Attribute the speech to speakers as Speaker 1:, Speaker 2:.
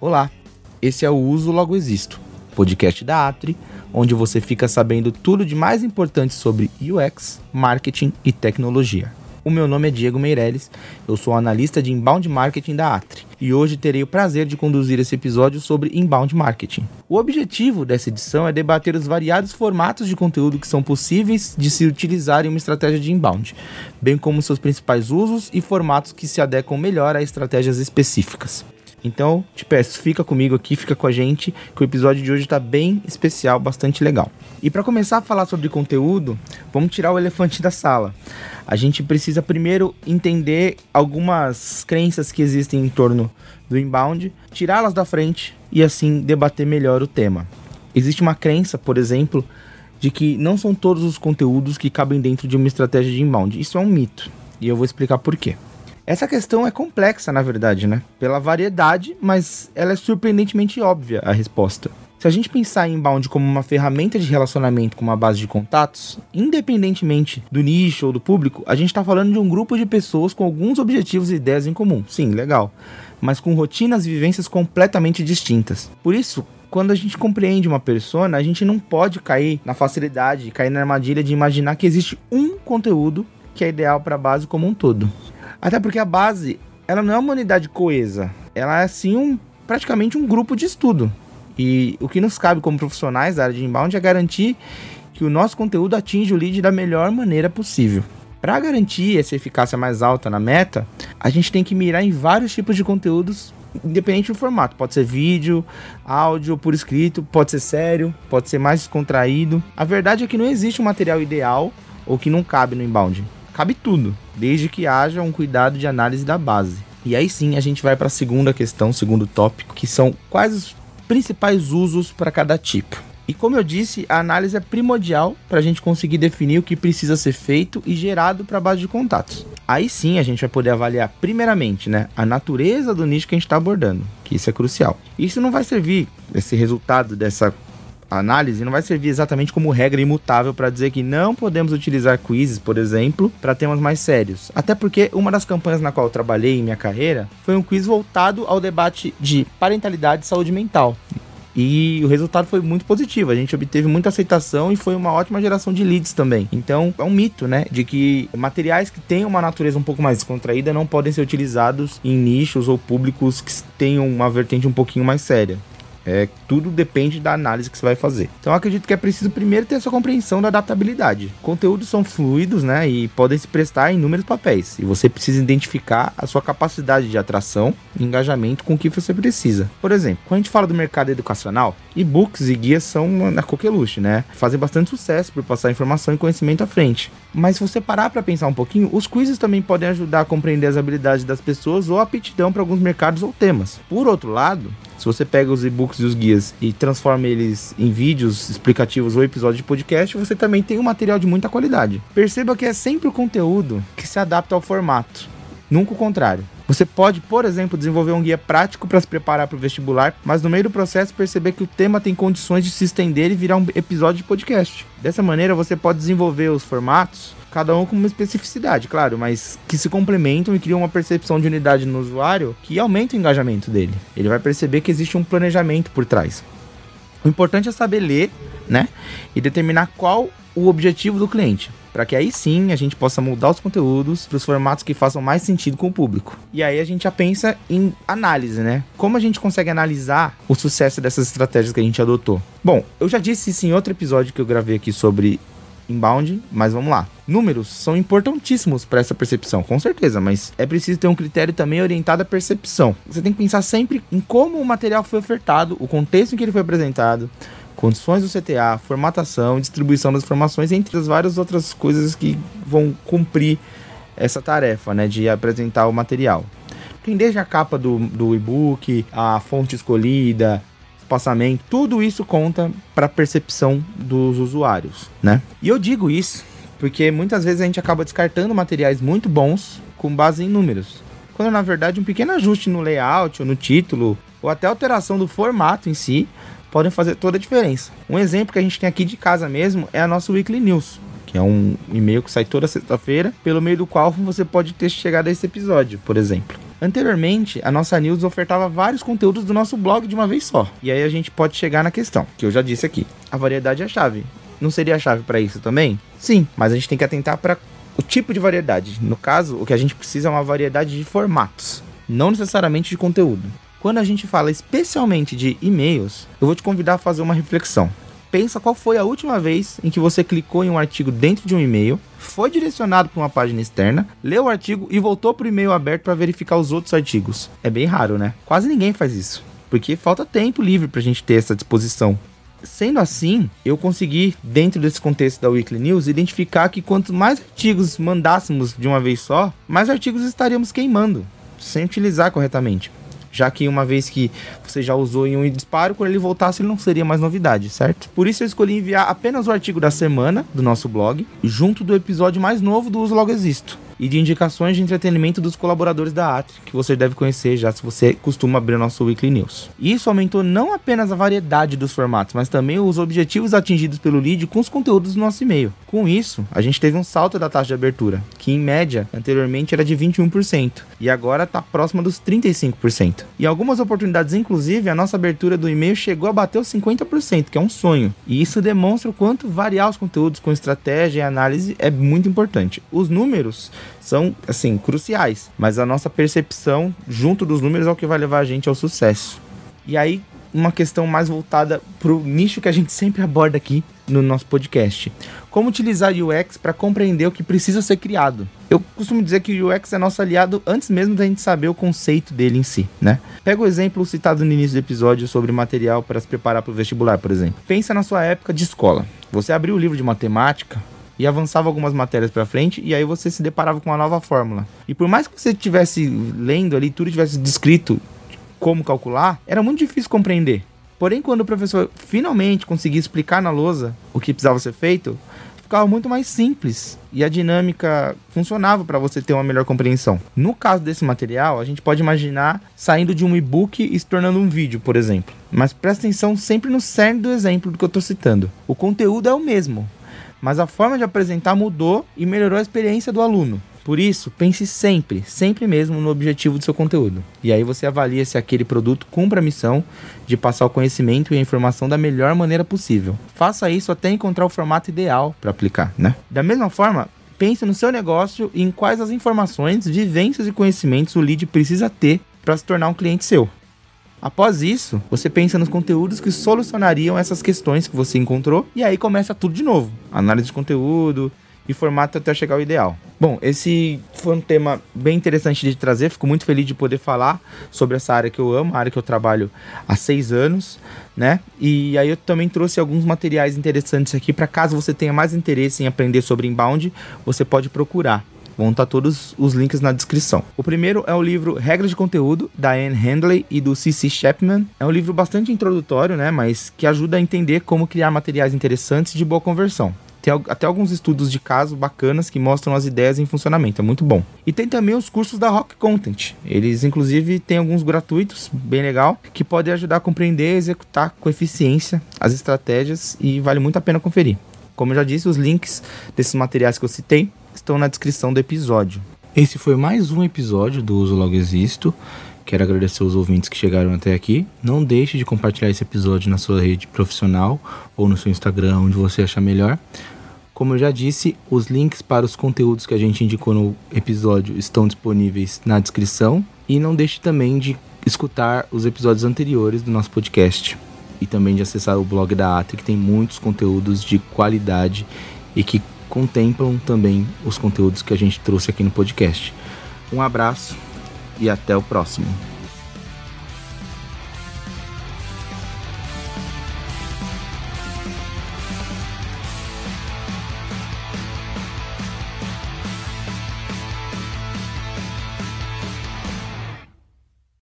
Speaker 1: Olá, esse é o Uso Logo Existo, podcast da Atri, onde você fica sabendo tudo de mais importante sobre UX, marketing e tecnologia. O meu nome é Diego Meirelles, eu sou analista de inbound marketing da Atri e hoje terei o prazer de conduzir esse episódio sobre inbound marketing. O objetivo dessa edição é debater os variados formatos de conteúdo que são possíveis de se utilizar em uma estratégia de inbound, bem como seus principais usos e formatos que se adequam melhor a estratégias específicas. Então, te peço, fica comigo aqui, fica com a gente, que o episódio de hoje está bem especial, bastante legal. E para começar a falar sobre conteúdo, vamos tirar o elefante da sala. A gente precisa primeiro entender algumas crenças que existem em torno do inbound, tirá-las da frente e assim debater melhor o tema. Existe uma crença, por exemplo, de que não são todos os conteúdos que cabem dentro de uma estratégia de inbound. Isso é um mito, e eu vou explicar por quê. Essa questão é complexa, na verdade, né? Pela variedade, mas ela é surpreendentemente óbvia a resposta. Se a gente pensar em inbound como uma ferramenta de relacionamento com uma base de contatos, independentemente do nicho ou do público, a gente está falando de um grupo de pessoas com alguns objetivos e ideias em comum. Sim, legal. Mas com rotinas e vivências completamente distintas. Por isso, quando a gente compreende uma persona, a gente não pode cair na facilidade, cair na armadilha de imaginar que existe um conteúdo que é ideal para a base como um todo. Até porque a base, ela não é uma unidade coesa. Ela é sim um, praticamente um grupo de estudo. E o que nos cabe como profissionais da área de inbound é garantir que o nosso conteúdo atinja o lead da melhor maneira possível. Para garantir essa eficácia mais alta na meta, a gente tem que mirar em vários tipos de conteúdos, independente do formato. Pode ser vídeo, áudio, por escrito, pode ser sério, pode ser mais descontraído. A verdade é que não existe um material ideal ou que não cabe no inbound cabe tudo, desde que haja um cuidado de análise da base. E aí sim a gente vai para a segunda questão, segundo tópico, que são quais os principais usos para cada tipo. E como eu disse, a análise é primordial para a gente conseguir definir o que precisa ser feito e gerado para a base de contatos. Aí sim a gente vai poder avaliar, primeiramente, né, a natureza do nicho que a gente está abordando, que isso é crucial. Isso não vai servir, esse resultado dessa análise não vai servir exatamente como regra imutável para dizer que não podemos utilizar quizzes, por exemplo, para temas mais sérios. Até porque uma das campanhas na qual eu trabalhei em minha carreira foi um quiz voltado ao debate de parentalidade e saúde mental. E o resultado foi muito positivo. A gente obteve muita aceitação e foi uma ótima geração de leads também. Então, é um mito, né? De que materiais que têm uma natureza um pouco mais descontraída não podem ser utilizados em nichos ou públicos que tenham uma vertente um pouquinho mais séria. É, tudo depende da análise que você vai fazer. Então acredito que é preciso primeiro ter essa compreensão da adaptabilidade. Conteúdos são fluidos, né, e podem se prestar em inúmeros papéis. E você precisa identificar a sua capacidade de atração e engajamento com o que você precisa. Por exemplo, quando a gente fala do mercado educacional, e-books e guias são na coqueluche, né? Fazem bastante sucesso por passar informação e conhecimento à frente. Mas se você parar para pensar um pouquinho, os quizzes também podem ajudar a compreender as habilidades das pessoas ou a aptidão para alguns mercados ou temas. Por outro lado, você pega os e-books e os guias e transforma eles em vídeos explicativos ou episódios de podcast, você também tem um material de muita qualidade. Perceba que é sempre o conteúdo que se adapta ao formato, nunca o contrário. Você pode, por exemplo, desenvolver um guia prático para se preparar para o vestibular, mas no meio do processo perceber que o tema tem condições de se estender e virar um episódio de podcast. Dessa maneira, você pode desenvolver os formatos cada um com uma especificidade, claro, mas que se complementam e criam uma percepção de unidade no usuário que aumenta o engajamento dele. Ele vai perceber que existe um planejamento por trás. O importante é saber ler, né, e determinar qual o objetivo do cliente, para que aí sim a gente possa mudar os conteúdos para os formatos que façam mais sentido com o público. E aí a gente já pensa em análise, né? Como a gente consegue analisar o sucesso dessas estratégias que a gente adotou? Bom, eu já disse isso em outro episódio que eu gravei aqui sobre inbound, mas vamos lá. Números são importantíssimos para essa percepção, com certeza, mas é preciso ter um critério também orientado à percepção. Você tem que pensar sempre em como o material foi ofertado, o contexto em que ele foi apresentado, condições do CTA, formatação, distribuição das informações, entre as várias outras coisas que vão cumprir essa tarefa, né, de apresentar o material. Tem desde a capa do, do e-book, a fonte escolhida, espaçamento, tudo isso conta para a percepção dos usuários, né? E eu digo isso porque muitas vezes a gente acaba descartando materiais muito bons com base em números, quando na verdade um pequeno ajuste no layout ou no título ou até alteração do formato em si podem fazer toda a diferença. Um exemplo que a gente tem aqui de casa mesmo é a nossa Weekly News, que é um e-mail que sai toda sexta-feira, pelo meio do qual você pode ter chegado a esse episódio, por exemplo. Anteriormente, a nossa news ofertava vários conteúdos do nosso blog de uma vez só. E aí a gente pode chegar na questão, que eu já disse aqui. A variedade é a chave. Não seria a chave para isso também? Sim, mas a gente tem que atentar para o tipo de variedade. No caso, o que a gente precisa é uma variedade de formatos, não necessariamente de conteúdo. Quando a gente fala especialmente de e-mails, eu vou te convidar a fazer uma reflexão. Pensa qual foi a última vez em que você clicou em um artigo dentro de um e-mail, foi direcionado para uma página externa, leu o artigo e voltou para o e-mail aberto para verificar os outros artigos. É bem raro, né? Quase ninguém faz isso, porque falta tempo livre para a gente ter essa disposição. Sendo assim, eu consegui, dentro desse contexto da Weekly News, identificar que quanto mais artigos mandássemos de uma vez só, mais artigos estaríamos queimando, sem utilizar corretamente já que uma vez que você já usou em um disparo, quando ele voltasse ele não seria mais novidade, certo? Por isso eu escolhi enviar apenas o artigo da semana do nosso blog, junto do episódio mais novo do Uso Logo Existo e de indicações de entretenimento dos colaboradores da Atri, que você deve conhecer já se você costuma abrir o nosso Weekly News. Isso aumentou não apenas a variedade dos formatos, mas também os objetivos atingidos pelo lead com os conteúdos do nosso e-mail. Com isso, a gente teve um salto da taxa de abertura, que em média anteriormente era de 21% e agora está próxima dos 35%. Em algumas oportunidades, inclusive, a nossa abertura do e-mail chegou a bater os 50%, que é um sonho. E isso demonstra o quanto variar os conteúdos com estratégia e análise é muito importante. Os números são, assim, cruciais. Mas a nossa percepção junto dos números é o que vai levar a gente ao sucesso. E aí, uma questão mais voltada para o nicho que a gente sempre aborda aqui no nosso podcast. Como utilizar UX para compreender o que precisa ser criado. Eu costumo dizer que o UX é nosso aliado antes mesmo da gente saber o conceito dele em si, né? Pega o exemplo citado no início do episódio sobre material para se preparar para o vestibular, por exemplo. Pensa na sua época de escola. Você abriu o livro de matemática, e avançava algumas matérias para frente e aí você se deparava com uma nova fórmula. E por mais que você estivesse lendo ali, tudo tivesse descrito como calcular, era muito difícil compreender. Porém, quando o professor finalmente conseguia explicar na lousa o que precisava ser feito, ficava muito mais simples e a dinâmica funcionava para você ter uma melhor compreensão. No caso desse material, a gente pode imaginar saindo de um e-book e se tornando um vídeo, por exemplo. Mas presta atenção sempre no cerne do exemplo do que eu estou citando. O conteúdo é o mesmo, mas a forma de apresentar mudou e melhorou a experiência do aluno. Por isso, pense sempre, sempre mesmo no objetivo do seu conteúdo. E aí você avalia se aquele produto cumpre a missão de passar o conhecimento e a informação da melhor maneira possível. Faça isso até encontrar o formato ideal para aplicar, né? Da mesma forma, pense no seu negócio e em quais as informações, vivências e conhecimentos o lead precisa ter para se tornar um cliente seu. Após isso, você pensa nos conteúdos que solucionariam essas questões que você encontrou e aí começa tudo de novo. Análise de conteúdo e formato até chegar ao ideal. Bom, esse foi um tema bem interessante de trazer. Fico muito feliz de poder falar sobre essa área que eu amo, a área que eu trabalho há seis anos, né? E aí eu também trouxe alguns materiais interessantes aqui para caso você tenha mais interesse em aprender sobre inbound, você pode procurar. Vão estar todos os links na descrição. O primeiro é o livro Regras de Conteúdo, da Anne Handley e do C.C. Chapman. É um livro bastante introdutório, né, mas que ajuda a entender como criar materiais interessantes de boa conversão. Tem até alguns estudos de caso bacanas que mostram as ideias em funcionamento, é muito bom. E tem também os cursos da Rock Content. Eles, inclusive, têm alguns gratuitos, bem legal, que podem ajudar a compreender e executar com eficiência as estratégias e vale muito a pena conferir. Como eu já disse, os links desses materiais que eu citei estão na descrição do episódio. Esse foi mais um episódio do Uso Logo Existo. Quero agradecer os ouvintes que chegaram até aqui. Não deixe de compartilhar esse episódio na sua rede profissional ou no seu Instagram, onde você achar melhor. Como eu já disse, os links para os conteúdos que a gente indicou no episódio estão disponíveis na descrição. E não deixe também de escutar os episódios anteriores do nosso podcast. E também de acessar o blog da Atri, que tem muitos conteúdos de qualidade e que contemplam também os conteúdos que a gente trouxe aqui no podcast. Um abraço e até o próximo.